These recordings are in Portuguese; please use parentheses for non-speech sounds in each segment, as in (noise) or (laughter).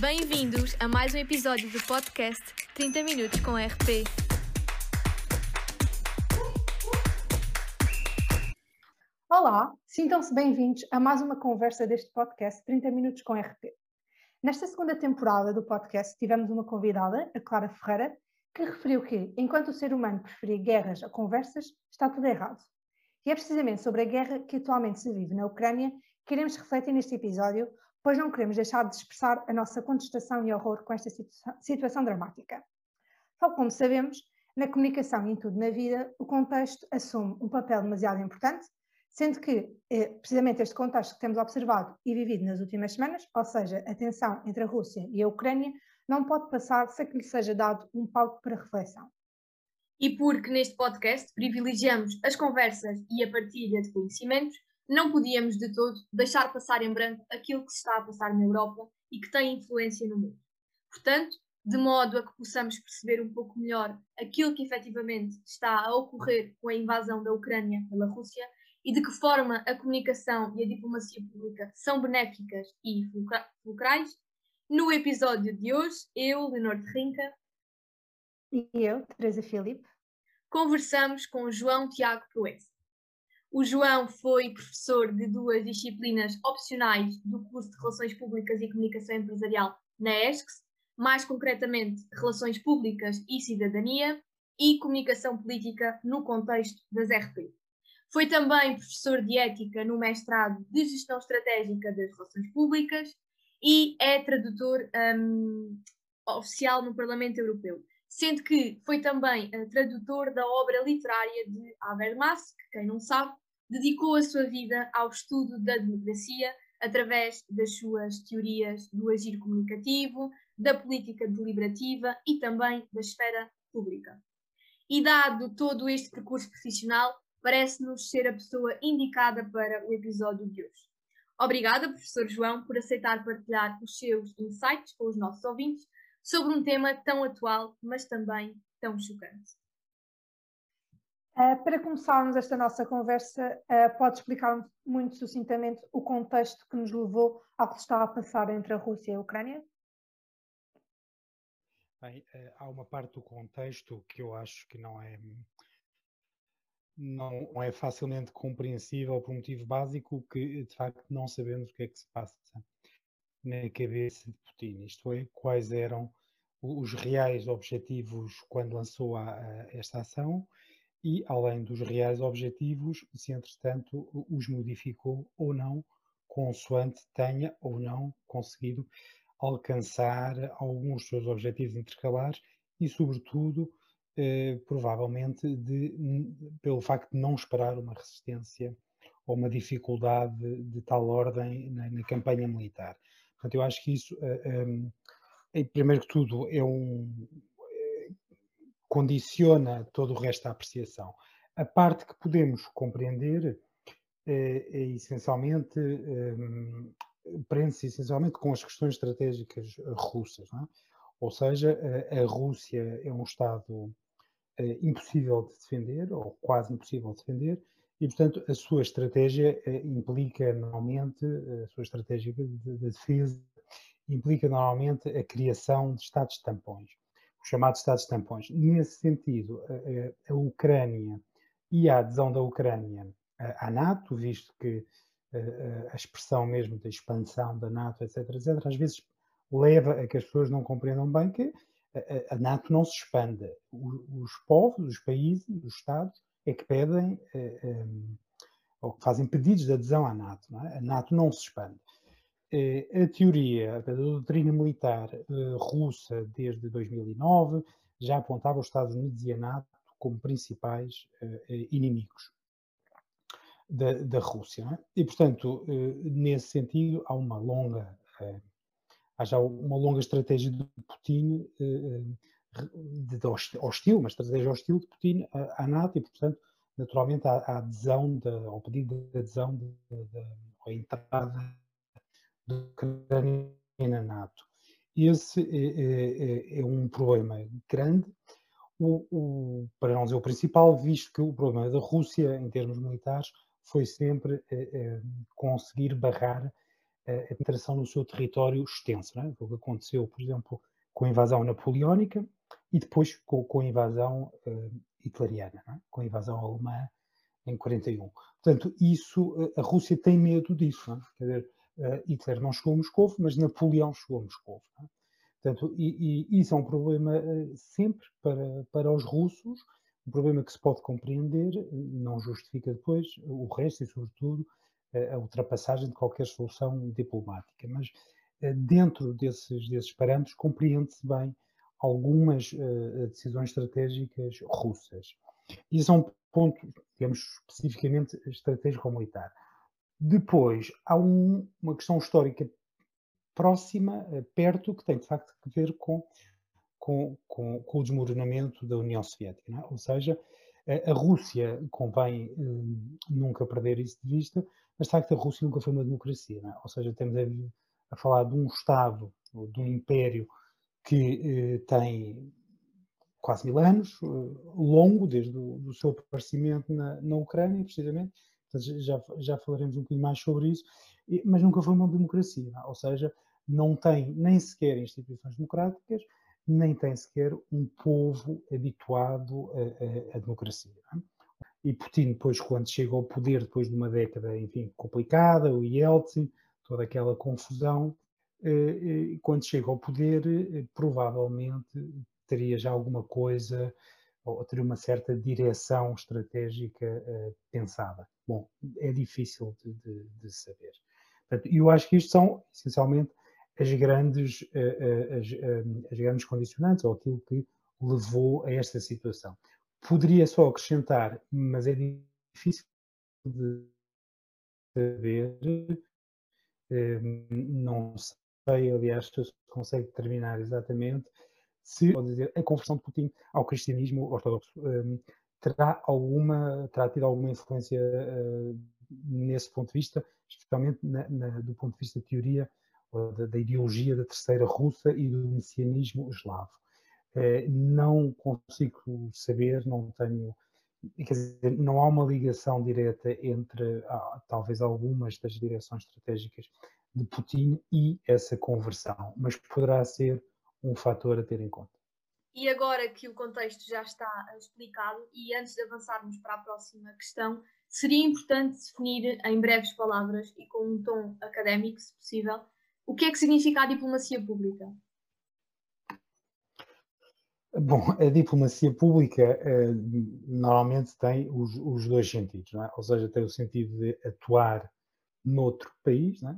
Bem-vindos a mais um episódio do podcast 30 Minutos com RP. Olá, sintam-se bem-vindos a mais uma conversa deste podcast 30 Minutos com RP. Nesta segunda temporada do podcast tivemos uma convidada, a Clara Ferreira, que referiu que, enquanto o ser humano preferia guerras a conversas, está tudo errado. E é precisamente sobre a guerra que atualmente se vive na Ucrânia que iremos refletir neste episódio, pois não queremos deixar de expressar a nossa contestação e horror com esta situa situação dramática. Tal como sabemos, na comunicação e em tudo na vida, o contexto assume um papel demasiado importante, sendo que, é precisamente este contexto que temos observado e vivido nas últimas semanas, ou seja, a tensão entre a Rússia e a Ucrânia, não pode passar sem que lhe seja dado um palco para reflexão. E porque neste podcast privilegiamos as conversas e a partilha de conhecimentos, não podíamos de todo deixar passar em branco aquilo que se está a passar na Europa e que tem influência no mundo. Portanto, de modo a que possamos perceber um pouco melhor aquilo que efetivamente está a ocorrer com a invasão da Ucrânia pela Rússia e de que forma a comunicação e a diplomacia pública são benéficas e fulcrais, no episódio de hoje, eu, Leonor de Rinca, e eu, Teresa Filipe, conversamos com João Tiago Proença. O João foi professor de duas disciplinas opcionais do curso de Relações Públicas e Comunicação Empresarial na ESCS, mais concretamente Relações Públicas e Cidadania e Comunicação Política no contexto das RP. Foi também professor de Ética no mestrado de Gestão Estratégica das Relações Públicas e é tradutor um, oficial no Parlamento Europeu, sendo que foi também uh, tradutor da obra literária de Habermas, que quem não sabe, dedicou a sua vida ao estudo da democracia através das suas teorias do agir comunicativo, da política deliberativa e também da esfera pública. E dado todo este percurso profissional, parece-nos ser a pessoa indicada para o episódio de hoje. Obrigada, professor João, por aceitar partilhar os seus insights com os nossos ouvintes sobre um tema tão atual, mas também tão chocante. Uh, para começarmos esta nossa conversa, uh, pode explicar muito sucintamente o contexto que nos levou ao que está a passar entre a Rússia e a Ucrânia? Bem, uh, há uma parte do contexto que eu acho que não é não é facilmente compreensível por um motivo básico que de facto não sabemos o que é que se passa na cabeça de Putin, isto é, quais eram os reais objetivos quando lançou a, a, esta ação e, além dos reais objetivos, se entretanto os modificou ou não, consoante tenha ou não conseguido alcançar alguns dos seus objetivos intercalares e, sobretudo, eh, provavelmente de, pelo facto de não esperar uma resistência ou uma dificuldade de, tal ordem na, na, campanha militar. Portanto, eu acho que isso, eh, eh, primeiro que tudo, é um, condiciona todo o resto da apreciação. A parte que podemos compreender é, é essencialmente prende-se essencialmente com as questões estratégicas russas, é? ou seja, a, Rússia é um Estado é, impossível de defender, ou quase impossível de defender, e, portanto, a sua estratégia é, implica normalmente, a sua estratégia de, de defesa implica normalmente a criação de Estados tampões os chamados Estados tampões. Nesse sentido, a, a, Ucrânia e a adesão da Ucrânia à NATO, visto que a, a expressão mesmo da expansão da NATO, etc., etc., às vezes leva a que as pessoas não compreendam bem que a, NATO não se expanda. Os, povos, os países, os Estados é que pedem eh, eh, ou que fazem pedidos de adesão à NATO. É? A NATO não se expande. Eh, a teoria da doutrina militar eh, russa desde 2009 já apontava os Estados Unidos e a NATO como principais inimigos da, da Rússia. É? E, portanto, nesse sentido, há uma longa, há já uma longa estratégia de Putin, de hostil, uma estratégia hostil de Putin à, NATO e, portanto, naturalmente, a, a adesão, de, ao pedido de adesão, de, de, a entrada da Ucrânia na NATO. Esse é, é, é, é, um problema grande, o, o, para não dizer o principal, visto que o problema da Rússia, em termos militares, foi sempre é, conseguir barrar a penetração no seu território extenso. Não é? O que aconteceu, por exemplo, com a invasão napoleónica e depois com, com a invasão uh, hitleriana, é? com a invasão alemã em 41. Portanto, isso, a Rússia tem medo disso. É? Quer dizer, uh, Hitler não chegou a Moscou, mas Napoleão chegou a Moscou. É? Portanto, e, e, isso é um problema sempre para, para os russos, um problema que se pode compreender, não justifica depois o resto e, sobretudo, a ultrapassagem de qualquer solução diplomática. Mas dentro desses, desses parâmetros compreende-se bem algumas uh, decisões estratégicas russas. Isso é um ponto, digamos, especificamente estratégico-militar. Depois, há um, uma questão histórica próxima, uh, perto, que tem de facto a ver com, com, com, com o desmoronamento da União Soviética. É? Ou seja, a, a Rússia, convém nunca perder isso de vista, mas de facto a Rússia nunca foi uma democracia. É? Ou seja, temos a, a falar de um Estado, ou de um império que eh, tem quase mil anos, eh, longo, desde o do seu aparecimento na, na Ucrânia, precisamente, já, já falaremos um bocadinho mais sobre isso, mas nunca foi uma democracia, ou seja, não tem nem sequer instituições democráticas, nem tem sequer um povo habituado à democracia. E Putin, depois, quando chega ao poder, depois de uma década, enfim, complicada, o Yeltsin, toda aquela confusão, eh, quando chega ao poder, eh, provavelmente teria já alguma coisa ou teria uma certa direção estratégica pensada. Bom, é difícil de, de, de saber. E eu acho que isto são, essencialmente, as grandes, as, as, grandes condicionantes, ou aquilo que levou a esta situação. Poderia só acrescentar, mas é difícil de saber, não sei, aliás, se consegue determinar exatamente se, pode dizer, a conversão de Putin ao cristianismo ortodoxo um, terá alguma, terá tido alguma influência uh, nesse ponto de vista, especialmente na, na, do ponto de vista da teoria da, da, ideologia da terceira russa e do messianismo eslavo. Uh, não consigo saber, não tenho, quer dizer, não há uma ligação direta entre ah, talvez algumas das direções estratégicas de Putin e essa conversão, mas poderá ser um fator a ter em conta. E agora que o contexto já está explicado, e antes de avançarmos para a próxima questão, seria importante definir em breves palavras e com um tom académico, se possível, o que é que significa a diplomacia pública? Bom, a diplomacia pública eh, normalmente tem os, os dois sentidos, é? ou seja, tem o sentido de atuar noutro país é?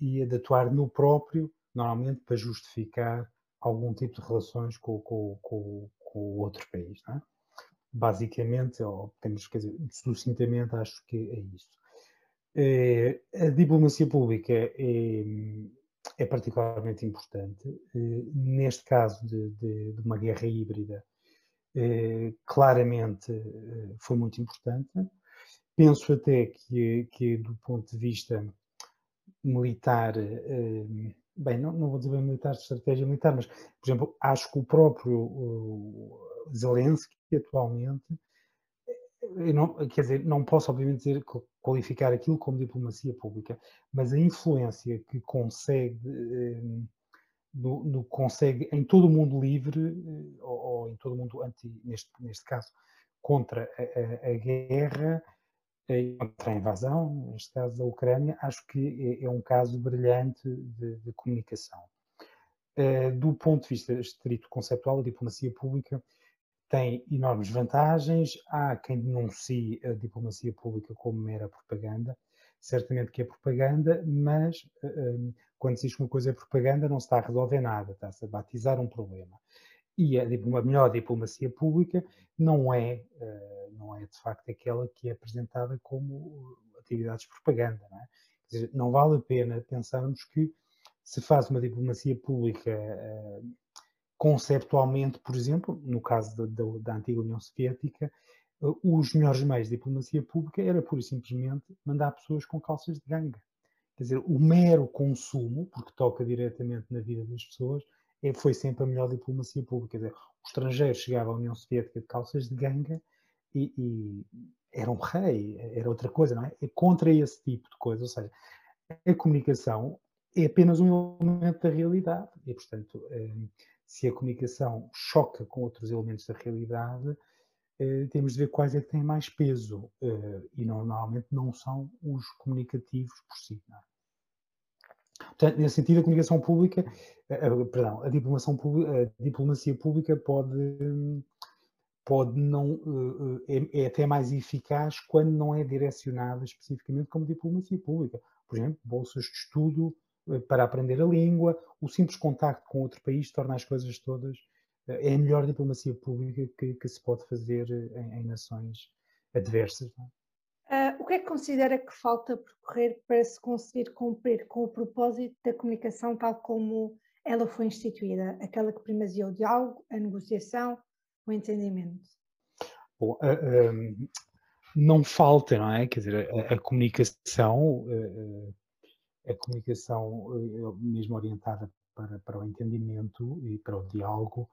e de atuar no próprio, normalmente para justificar algum tipo de relações com, com, com, com o outro país. É? Basicamente, ou temos que dizer, sucintamente, acho que é isso. É, a diplomacia pública é, é particularmente importante. É, neste caso de, de, de, uma guerra híbrida, é, claramente é, foi muito importante penso até que, que do ponto de vista militar, eh, bem, não, não vou dizer bem militar, de estratégia militar, mas, por exemplo, acho que o próprio Zelensky, atualmente, eh, não, quer dizer, não posso obviamente dizer, qualificar aquilo como diplomacia pública, mas a influência que consegue, eh, no, no, consegue em todo o mundo livre, ou, ou, em todo o mundo anti, neste, neste caso, contra a, a, a guerra, contra a invasão, neste caso da Ucrânia, acho que é, é um caso brilhante de, de comunicação. Uh, do ponto de vista estrito conceptual, a diplomacia pública tem enormes vantagens. Há quem denuncie a diplomacia pública como mera propaganda. Certamente que é propaganda, mas uh, quando se diz que uma coisa é propaganda, não se está a resolver nada, está-se a batizar um problema. E a, a melhor diplomacia pública não é, uh, não é de facto aquela que é apresentada como atividades de propaganda. Não, é? dizer, não vale a pena pensarmos que se faz uma diplomacia pública conceptualmente, por exemplo, no caso da, da, da antiga União Soviética, uh, os melhores meios de diplomacia pública era pura e simplesmente mandar pessoas com calças de ganga. Quer dizer, o mero consumo, porque toca diretamente na vida das pessoas, é, foi sempre a melhor diplomacia pública. Quer dizer, o estrangeiro chegava à União Soviética de calças de ganga e, e era um rei, era outra coisa, não é? é contra esse tipo de coisa, ou seja, a comunicação é apenas um elemento da realidade e, portanto, se a comunicação choca com outros elementos da realidade, temos de ver quais é que têm mais peso e não, normalmente não são os comunicativos por si. É? Portanto, nesse sentido, a comunicação pública, perdão, a diplomacia pública, a diplomacia pública pode, pode não, é, é, até mais eficaz quando não é direcionada especificamente como diplomacia pública. Por exemplo, bolsas de estudo eh, para aprender a língua, o simples contacto com outro país torna as coisas todas. Eh, é a melhor diplomacia pública que, que se pode fazer eh, em, em nações adversas. Uh, o que é que considera que falta percorrer para se conseguir cumprir com o propósito da comunicação tal como ela foi instituída? Aquela que primazia o diálogo, a negociação, o entendimento? Bom, uh, uh, não falta, não é? Quer dizer, a, a comunicação, a comunicação mesmo orientada para, para o entendimento e para o diálogo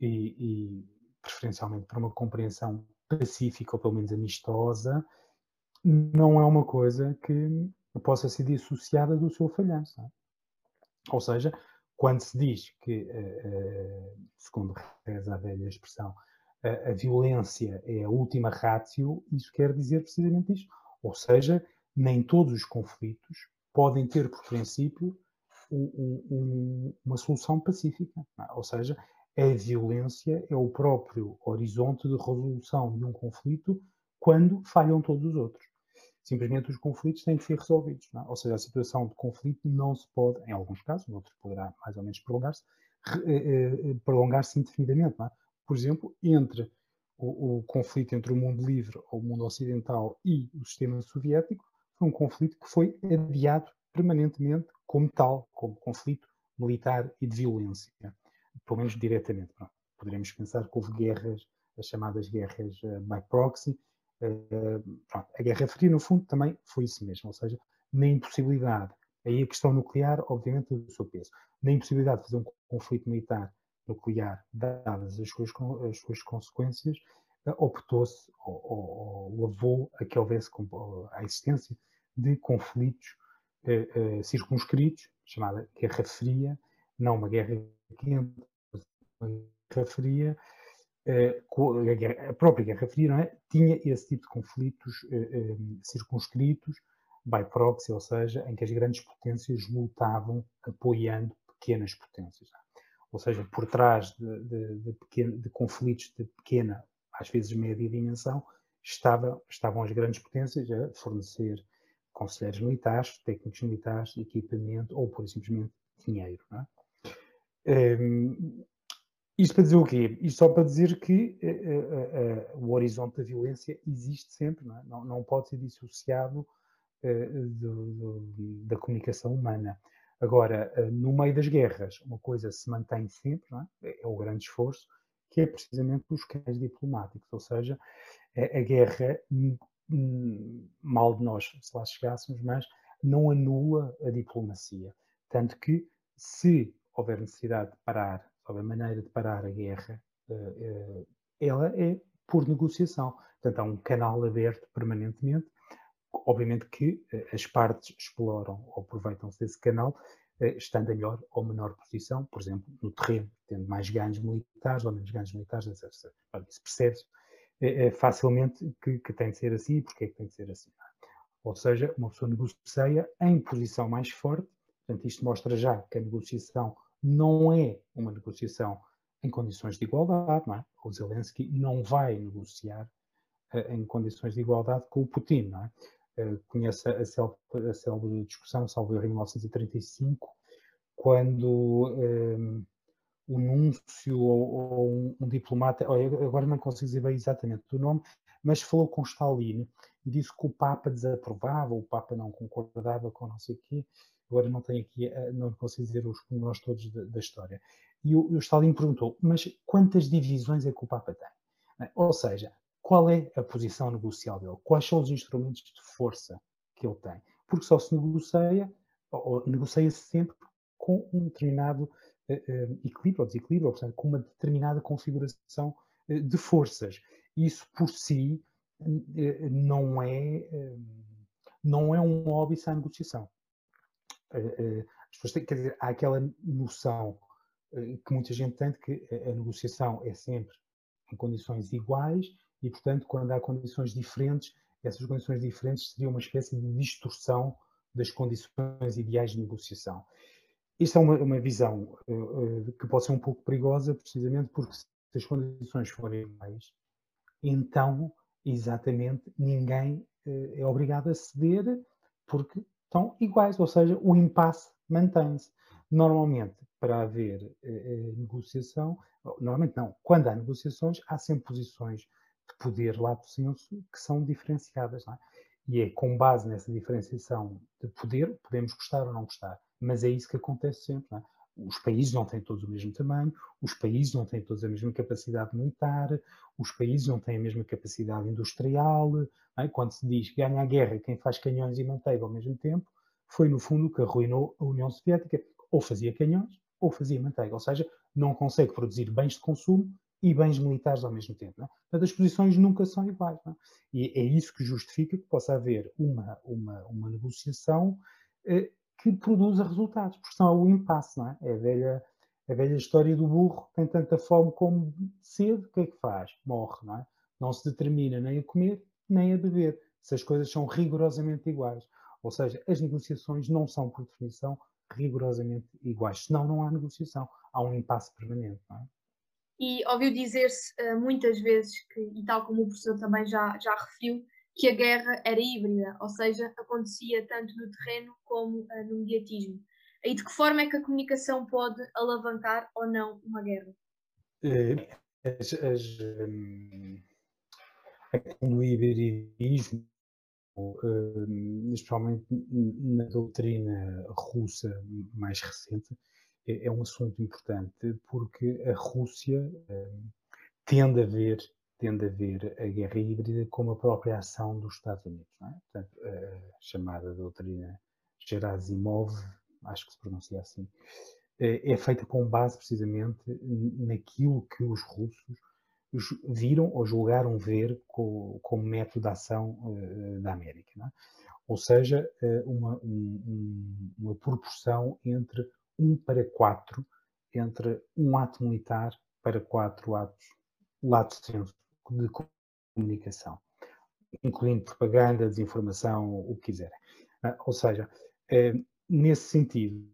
e, e preferencialmente para uma compreensão pacífica ou pelo menos amistosa, não é uma coisa que possa ser dissociada do seu falhanço. É? Ou seja, quando se diz que, eh, eh, segundo reza a velha expressão, a, violência é a última ratio, isso quer dizer precisamente isto. Ou seja, nem todos os conflitos podem ter, por princípio, um, um, uma solução pacífica. É? Ou seja, a violência é o próprio horizonte de resolução de um conflito quando falham todos os outros. Simplesmente os conflitos têm que ser resolvidos. É? Ou seja, a situação de conflito não se pode, em alguns casos, outros poderá mais ou menos prolongar-se, eh, eh, prolongar-se indefinidamente. É? Por exemplo, entre o, o, conflito entre o mundo livre, ou o mundo ocidental, e o sistema soviético, foi um conflito que foi adiado permanentemente como tal, como conflito militar e de violência, pelo menos diretamente. Poderíamos pensar que houve guerras, as chamadas guerras uh, by proxy, eh, pronto, a Guerra Fria, no fundo, também foi isso mesmo, ou seja, na impossibilidade, aí a questão nuclear, obviamente, o seu peso, na impossibilidade de fazer um conflito militar nuclear, dadas as suas, as suas consequências, eh, optou-se ou, ou, ou, levou a que houvesse a existência de conflitos eh, eh, circunscritos, chamada Guerra Fria, não uma guerra quente, uma guerra fria, eh, a própria Guerra Fria é? tinha esse tipo de conflitos eh, eh, circunscritos, by proxy, ou seja, em que as grandes potências lutavam apoiando pequenas potências. É? Ou seja, por trás de, de, de, pequeno, de, conflitos de pequena, às vezes média dimensão, estava, estavam as grandes potências a fornecer conselheiros militares, técnicos militares, equipamento ou, por simplesmente, dinheiro. É? Um, isto para dizer o quê? Isto só para dizer que uh, uh, uh, o horizonte da violência existe sempre, não, é? não, não pode ser dissociado do, do, da comunicação humana. Agora, no meio das guerras, uma coisa se mantém sempre, é? é? o grande esforço, que é precisamente os canais diplomáticos, ou seja, a, a guerra, mal de nós se lá chegássemos, mas não anula a diplomacia. Tanto que, se houver necessidade de parar a maneira de parar a guerra, eh, eh, ela é por negociação. Portanto, há um canal aberto permanentemente. Obviamente que eh, as partes exploram ou aproveitam-se desse canal, estando em melhor ou menor posição, por exemplo, no terreno, tendo mais ganhos militares ou menos ganhos militares, etc. Isso percebe-se é, facilmente que, que, tem de ser assim e porque é que tem de ser assim. Ou seja, uma pessoa negocia em posição mais forte, portanto, isto mostra já que a negociação não é uma negociação em condições de igualdade, não é? O Zelensky não vai negociar em condições de igualdade com o Putin, não é? Conhece a célebre, a célebre discussão, salvo em 1935, quando um, o núncio ou, ou um, um, diplomata, agora não consigo dizer bem exatamente o nome, mas falou com Stalin e disse que o Papa desaprovava, o Papa não concordava com não sei o quê, agora não tenho aqui, eh, não consigo dizer os pormenores todos da, da, história. E o, o Stalin perguntou, mas quantas divisões é que o Papa tem? Ou seja, qual é a posição negocial dele? Quais são os instrumentos de força que ele tem? Porque só se negocia, ou negocia-se sempre com um determinado uh, equilíbrio ou desequilíbrio, ou seja, com uma determinada configuração uh, de forças. Isso por si não é, não é um hobby sem negociação. quer dizer, há aquela noção que muita gente tem de que a negociação é sempre em condições iguais e, portanto, quando há condições diferentes, essas condições diferentes seriam uma espécie de distorção das condições ideais de negociação. Isto é uma, uma visão uh, que pode ser um pouco perigosa, precisamente porque se as condições forem iguais, então, exatamente, ninguém uh, é obrigado a ceder porque estão iguais, ou seja, o impasse mantém-se. Normalmente, para haver negociação, normalmente não, quando há negociações, há sempre posições de poder lá do senso que são diferenciadas. É? E é com base nessa diferenciação de poder, podemos gostar ou não gostar, mas é isso que acontece sempre. É? Os países não têm todos o mesmo tamanho, os países não têm todos a mesma capacidade militar, os países não têm a mesma capacidade industrial. É? Quando se diz ganha a guerra quem faz canhões e manteiga ao mesmo tempo, foi no fundo o que arruinou a União Soviética. Ou fazia canhões ou fazia manteiga, ou seja, não consegue produzir bens de consumo e bens militares ao mesmo tempo. Não é? Portanto, as posições nunca são iguais. É? E é isso que justifica que possa haver uma, uma, uma negociação eh, que produza resultados, porque senão é o impasse. Não é? é a, velha, a velha história do burro, tem tanta fome como sede, o que é que faz? Morre. Não, é? não se determina nem a comer, nem a beber, se as coisas são rigorosamente iguais. Ou seja, as negociações não são, por definição, rigorosamente iguais. Senão não há negociação, há um impasse permanente. Não é? E ouviu dizer-se uh, muitas vezes, que, e tal como o professor também já, já referiu, que a guerra era híbrida, ou seja, acontecia tanto no terreno como uh, no mediatismo. E de que forma é que a comunicação pode alavancar ou não uma guerra? Eh, as, as, um, no hibridismo, um, especialmente na doutrina russa mais recente, é, é um assunto importante porque a Rússia hum, tende a ver tende a ver a guerra híbrida como a própria ação dos Estados Unidos. É? Portanto, a chamada doutrina Gerasimov, acho que se pronuncia assim, é, é feita com base precisamente naquilo que os russos viram ou julgaram ver como método de ação uh, da América. É? Ou seja, uh, uma, um, uma proporção entre um para quatro entre um ato militar para quatro atos lato senso de comunicação, incluindo propaganda, desinformação, o que quiserem. Ah, ou seja, eh, nesse sentido,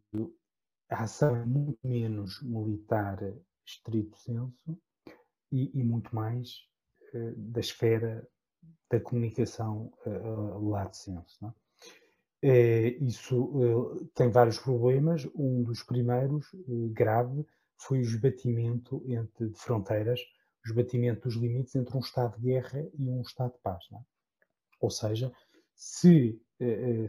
a ação é muito menos militar estrito senso e, e muito mais eh, da esfera da comunicação uh, lato senso. Não é? É, isso eh, tem vários problemas. Um dos primeiros, eh, grave, foi o esbatimento entre, fronteiras, o esbatimento dos limites entre um Estado de guerra e um Estado de paz. É? Ou seja, se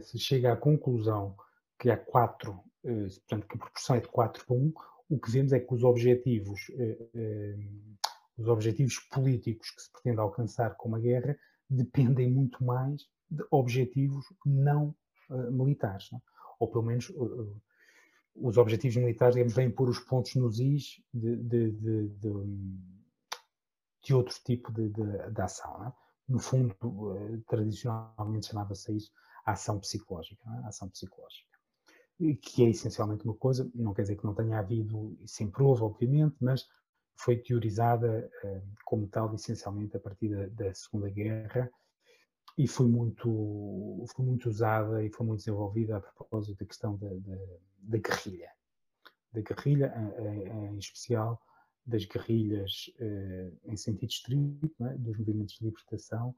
se chega à conclusão que há quatro, portanto, que a proporção é de 4 para 1, o que vemos é que os objetivos, os objetivos políticos que se pretende alcançar com uma guerra dependem muito mais de objetivos não uh, militares, não? É? ou pelo menos uh, os objetivos militares, digamos, vêm pôr os pontos nos is de, de, de, de outro tipo de, ação. É? No fundo, uh, tradicionalmente chamava-se isso a ação psicológica, é? a ação psicológica, que é essencialmente uma coisa, não quer dizer que não tenha havido, sempre houve, obviamente, mas foi teorizada como tal essencialmente a partir da, da Segunda Guerra e foi muito, foi muito usada e foi muito desenvolvida a propósito da questão da, da, da guerrilha. Da guerrilha, em especial das guerrilhas eh, em sentido estrito, é? dos movimentos de libertação,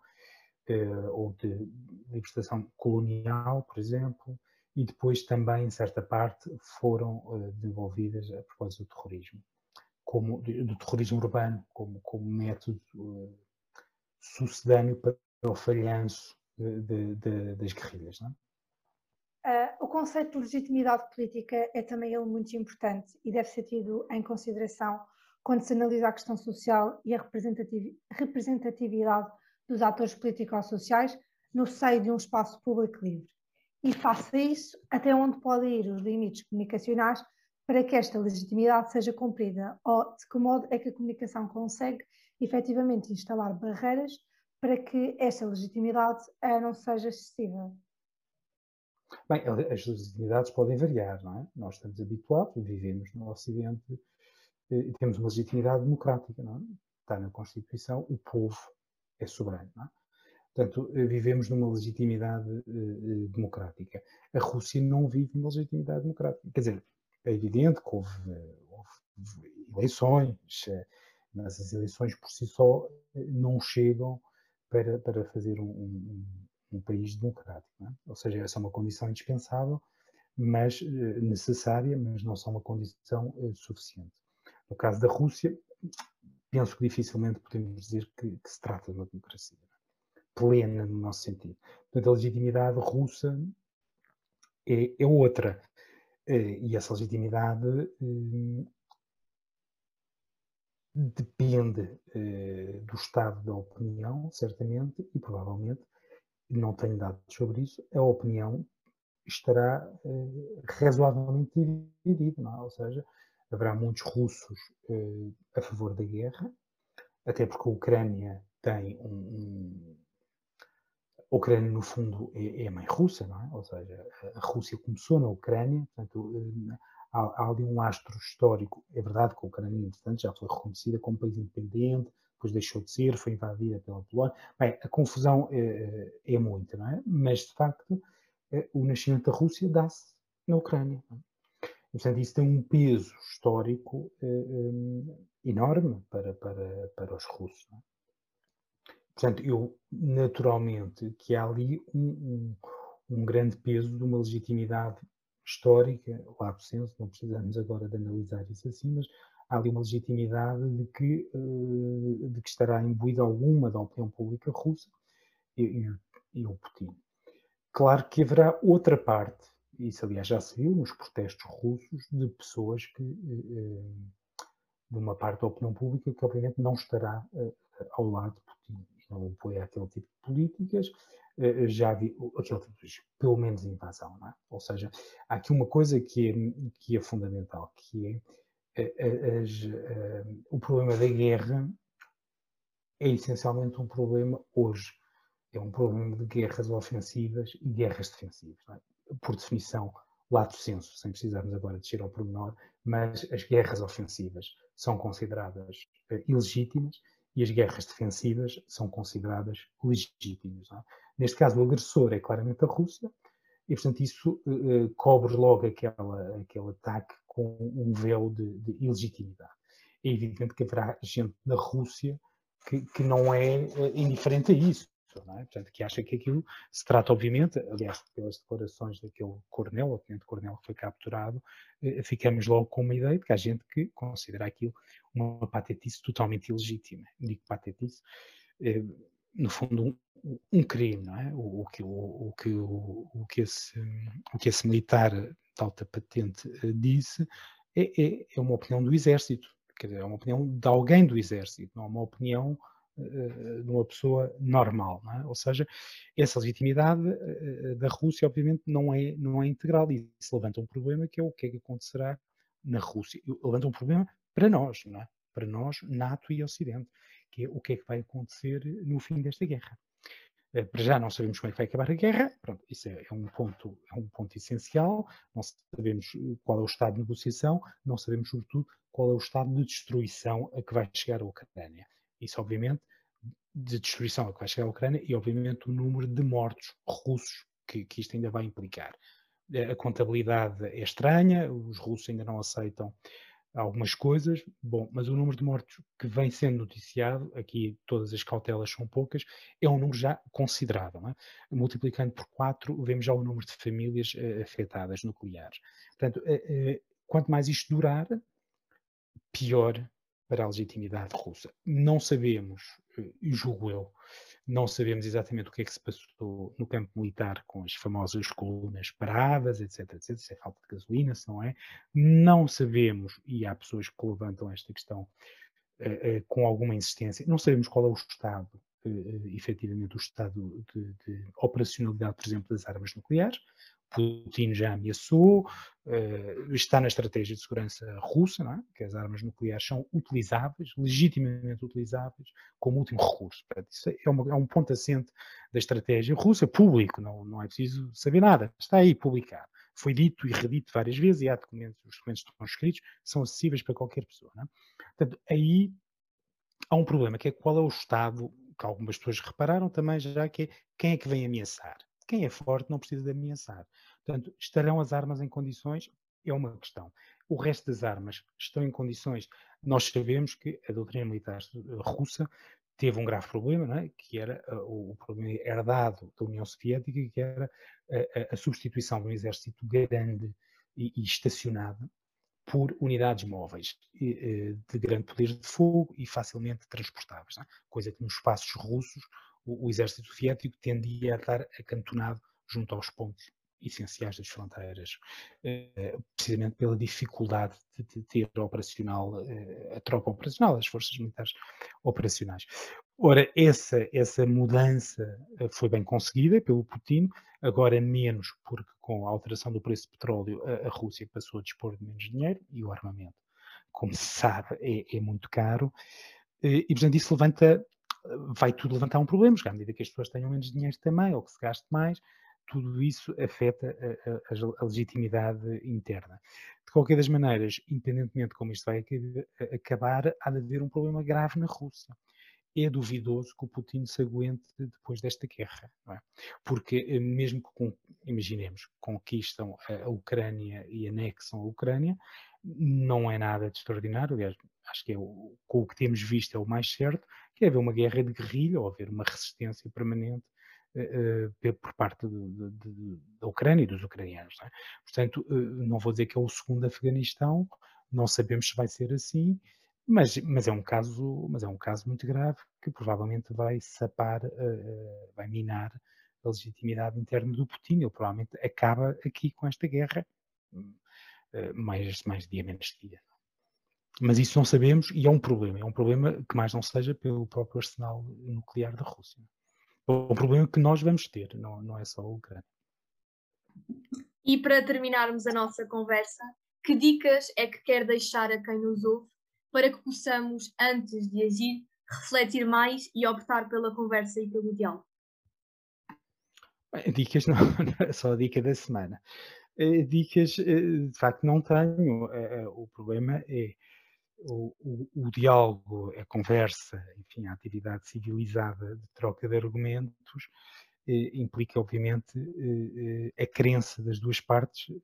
eh, ou de libertação colonial, por exemplo, e depois também, em certa parte, foram eh, desenvolvidas a propósito do terrorismo, como, do terrorismo urbano, como, como método sucedâneo para o falhanço de, de, das guerrilhas. Não é? uh, o conceito de legitimidade política é também ele muito importante e deve ser tido em consideração quando se analisa a questão social e a representatividade dos atores político-sociais no seio de um espaço público livre. E face a isso, até onde podem ir os limites comunicacionais para que esta legitimidade seja cumprida, ou de que modo é que a comunicação consegue efetivamente instalar barreiras para que esta legitimidade não seja excessiva? Bem, as legitimidades podem variar, não é? Nós estamos habituados, vivemos no Ocidente e temos uma legitimidade democrática, não é? Está na Constituição, o povo é soberano, não é? Portanto, vivemos numa legitimidade uh, democrática. A Rússia não vive numa legitimidade democrática. Quer dizer, é evidente que houve, houve eleições, mas as eleições por si só não chegam para, para fazer um, um, um país democrático. É? Ou seja, essa é uma condição indispensável, mas necessária, mas não são uma condição suficiente. No caso da Rússia, penso que dificilmente podemos dizer que, que se trata de uma democracia plena no nosso sentido. Portanto, a legitimidade russa é, é outra. Eh, e essa legitimidade depende eh, do estado da opinião, certamente, e provavelmente, não tenho dados sobre isso, a opinião estará eh, razoavelmente dividida, é? ou seja, haverá muitos russos a favor da guerra, até porque a Ucrânia tem um, um a Ucrânia, no fundo, é, é, a mãe russa, não é? Ou seja, a Rússia começou na Ucrânia, portanto, eh, há, há ali um lastro histórico. É verdade que a Ucrânia, entretanto, já foi reconhecida como país independente, depois deixou de ser, foi invadida pela Polónia. Bem, a confusão é, é muita, não é? Mas, de facto, o nascimento da Rússia dá-se na Ucrânia. E, portanto, isso tem um peso histórico enorme para, para, para os russos. É? Portanto, eu, naturalmente, que há ali um, um, um grande peso de uma legitimidade histórica, lá senso, não precisamos agora de analisar isso assim, mas há ali uma legitimidade de que, uh, de que estará imbuída alguma da opinião pública russa e, e, e, o Putin. Claro que haverá outra parte, isso aliás já se viu nos protestos russos, de pessoas que, uh, de uma parte da opinião pública que obviamente não estará ao lado de Putin não apoia aquele tipo de políticas, eh, eh, já vi aquele tipo de, pelo menos invasão, é? Ou seja, há aqui uma coisa que é, que é fundamental, que é eh, as, o problema da guerra é essencialmente um problema hoje. É um problema de guerras ofensivas e guerras defensivas. É? Por definição, lato senso, sem precisarmos agora descer ao pormenor, mas as guerras ofensivas são consideradas ilegítimas e as guerras defensivas são consideradas legítimas. É? Neste caso, o agressor é claramente a Rússia, e, portanto, isso uh, cobre logo aquela, aquele ataque com um véu de, de ilegitimidade. É evidente que haverá gente da Rússia que, que não é uh, indiferente a isso. É? Portanto, que acha que aquilo se trata, obviamente, aliás, pelas declarações daquele coronel, o tenente-coronel que foi capturado, eh, ficamos logo com uma ideia de que há gente que considera aquilo uma patetice totalmente ilegítima. Digo patetice, eh, no fundo, um, um, crime, não é? O, que, o, que, o, o, que esse, o que esse militar de alta patente eh, disse é, é, é uma opinião do exército, quer dizer, é uma opinião de alguém do exército, não é uma opinião eh, de uma pessoa normal, é? ou seja, essa legitimidade eh, da Rússia obviamente não é, não é integral e isso levanta um problema que é o que é que acontecerá na Rússia, levanta um problema para nós, é? para nós, NATO e Ocidente, que é o que é que vai acontecer no fim desta guerra. Eh, para já não sabemos como é que vai acabar a guerra, Pronto, isso é, é, um ponto, é um ponto essencial, não sabemos qual é o estado de negociação, não sabemos sobretudo qual é o estado de destruição a que vai chegar a Ucrânia. Isso, obviamente, de destruição a que vai chegar a Ucrânia e, obviamente, o número de mortos russos que, que isto ainda vai implicar. A contabilidade é estranha, os russos ainda não aceitam algumas coisas, bom, mas o número de mortos que vem sendo noticiado, aqui todas as cautelas são poucas, é um número já considerável. É? Multiplicando por 4, vemos já o número de famílias uh, afetadas nucleares. Portanto, uh, uh, quanto mais isto durar, pior para a legitimidade russa. Não sabemos, julgo eu, não sabemos exatamente o que é que se passou no campo militar com as famosas colunas paradas, etc, etc, se é falta de gasolina, se não é. Não sabemos, e há pessoas que levantam esta questão uh, uh, com alguma insistência, não sabemos qual é o estado efetivamente o estado de, de operacionalidade, por exemplo, das armas nucleares. Putin já ameaçou, uh, está na estratégia de segurança russa, é? que as armas nucleares são utilizáveis, legitimamente utilizáveis, como último recurso. Isso é, uma, é, um ponto assente da estratégia russa, público, não, não é preciso saber nada, está aí publicado. Foi dito e redito várias vezes e há documentos, os documentos estão escritos, são acessíveis para qualquer pessoa. É? Portanto, aí há um problema, que é qual é o Estado, que algumas pessoas repararam também já, que é quem é que vem ameaçar. Quem é forte não precisa de ameaçar. Portanto, estarão as armas em condições? É uma questão. O resto das armas estão em condições. Nós sabemos que a doutrina militar russa teve um grave problema, é? que era uh, o problema herdado da União Soviética, que era a, a, substituição de um exército grande e, e estacionado por unidades móveis eh, de grande poder de fogo e facilmente transportáveis, é? coisa que nos espaços russos o, o exército soviético tendia a estar acantonado junto aos pontos essenciais das fronteiras, eh, precisamente pela dificuldade de, ter operacional, eh, a tropa operacional, as forças militares operacionais. Ora, essa, essa mudança eh, foi bem conseguida pelo Putin, agora menos, porque com a alteração do preço do petróleo, a, Rússia passou a dispor de menos dinheiro e o armamento, como se sabe, é, é muito caro. E, portanto, isso levanta vai tudo levantar um problema, porque à medida que as pessoas tenham menos dinheiro também, ou que se gaste mais, tudo isso afeta a, a, a, legitimidade interna. De qualquer das maneiras, independentemente de como isto vai acabar, há de haver um problema grave na Rússia. É duvidoso que o Putin se aguente depois desta guerra, é? porque eh, mesmo que, com, imaginemos, conquistam a Ucrânia e anexam a Ucrânia, não é nada de extraordinário, aliás, acho que é o, com o que temos visto é o mais certo, que é haver uma guerra de guerrilha ou haver uma resistência permanente uh, por parte de, de, da Ucrânia e dos ucranianos. Não é? Portanto, uh, não vou dizer que é o segundo Afeganistão, não sabemos se vai ser assim, mas, mas, é um caso, mas é um caso muito grave que provavelmente vai sapar, uh, vai minar a legitimidade interna do Putin. Ele provavelmente acaba aqui com esta guerra mais, mais dia menos dia. Mas isso não sabemos e é um problema. É um problema que mais não seja pelo próprio arsenal nuclear da Rússia. É um problema que nós vamos ter, não, não é só a Ucrânia. E para terminarmos a nossa conversa, que dicas é que quer deixar a quem nos ouve para que possamos, antes de agir, refletir mais e optar pela conversa e pelo diálogo? Dicas (laughs) não, é só a dica da semana. Eh, dicas, eh, de facto, não tenho. Eh, o problema é o, o, o, diálogo, a conversa, enfim, a atividade civilizada de troca de argumentos implica, obviamente, a crença das duas partes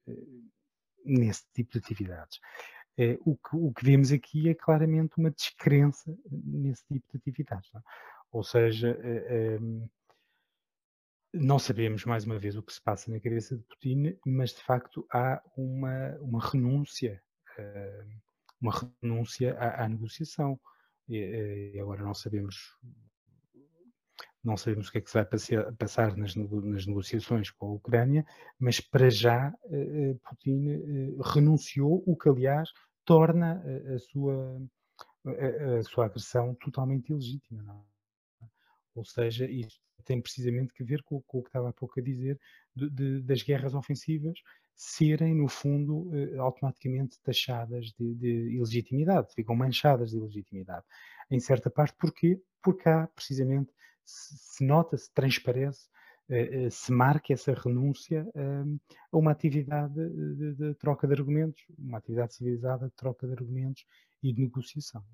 nesse tipo de atividades. O, que, o que vemos aqui é claramente uma descrença nesse tipo de atividades. Não? É? Ou seja, não sabemos, mais uma vez, o que se passa na cabeça de Putin, mas de facto há uma, uma renúncia, uh, uma renúncia à, à negociação. E, agora não sabemos, não sabemos o que é que se vai passar, nas, nas, negociações com a Ucrânia, mas para já uh, Putin uh, renunciou, o que aliás torna a, sua, a, a, sua agressão totalmente ilegítima. Não? É? Ou seja, isto tem precisamente que ver com, com o que estava há pouco a dizer, de, de, das guerras ofensivas serem, no fundo, eh, automaticamente taxadas de, de, ilegitimidade, ficam manchadas de ilegitimidade. Em certa parte, porquê? Porque há, precisamente, se, nota, se transparece, eh, eh, se marca essa renúncia ehm, a uma atividade de, de, troca de argumentos, uma atividade civilizada de troca de argumentos e de negociação.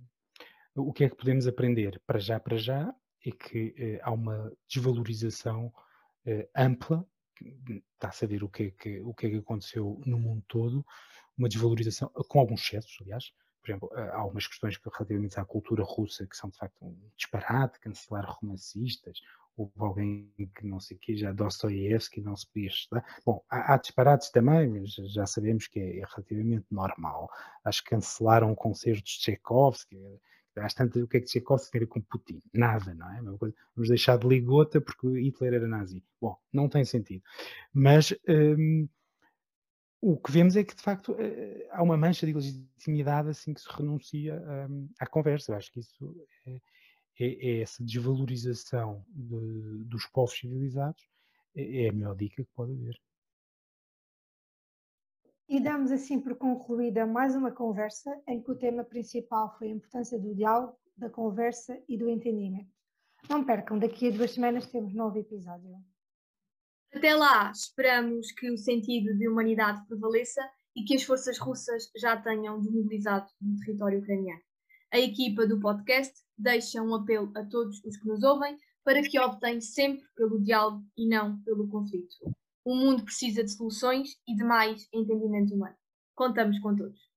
O que é que podemos aprender? Para já, para já, é que eh, há uma desvalorização eh, ampla, está-se a ver o que, é que, o que é que aconteceu no mundo todo, uma desvalorização, com alguns excessos, aliás, por exemplo, há algumas questões relativamente à cultura russa que são de facto um disparate, cancelar romancistas, houve alguém que não sei o que, já Dostoiévski não se podia estudar. Bom, há, há, disparates também, mas já sabemos que é, é relativamente normal. Acho que cancelaram concertos de Tchaikovsky, às tantas, o que é que Tchaikovsky tem com Putin? Nada, não é? Vamos deixar de ligota porque Hitler era nazi. Bom, não tem sentido. Mas um, o que vemos é que, de facto, uh, há uma mancha de legitimidade assim que se renuncia um, à conversa. Eu acho que isso é, é, é essa desvalorização de, dos povos civilizados, é, é a melhor dica que pode haver. E damos assim por concluída mais uma conversa em que o tema principal foi a importância do diálogo, da conversa e do entendimento. Não percam, daqui a duas semanas temos novo episódio. Até lá, esperamos que o sentido de humanidade prevaleça e que as forças russas já tenham desmobilizado no território ucraniano. A equipa do podcast deixa um apelo a todos os que nos ouvem para que optem sempre pelo diálogo e não pelo conflito. O mundo precisa de soluções e de mais entendimento humano. Contamos com todos.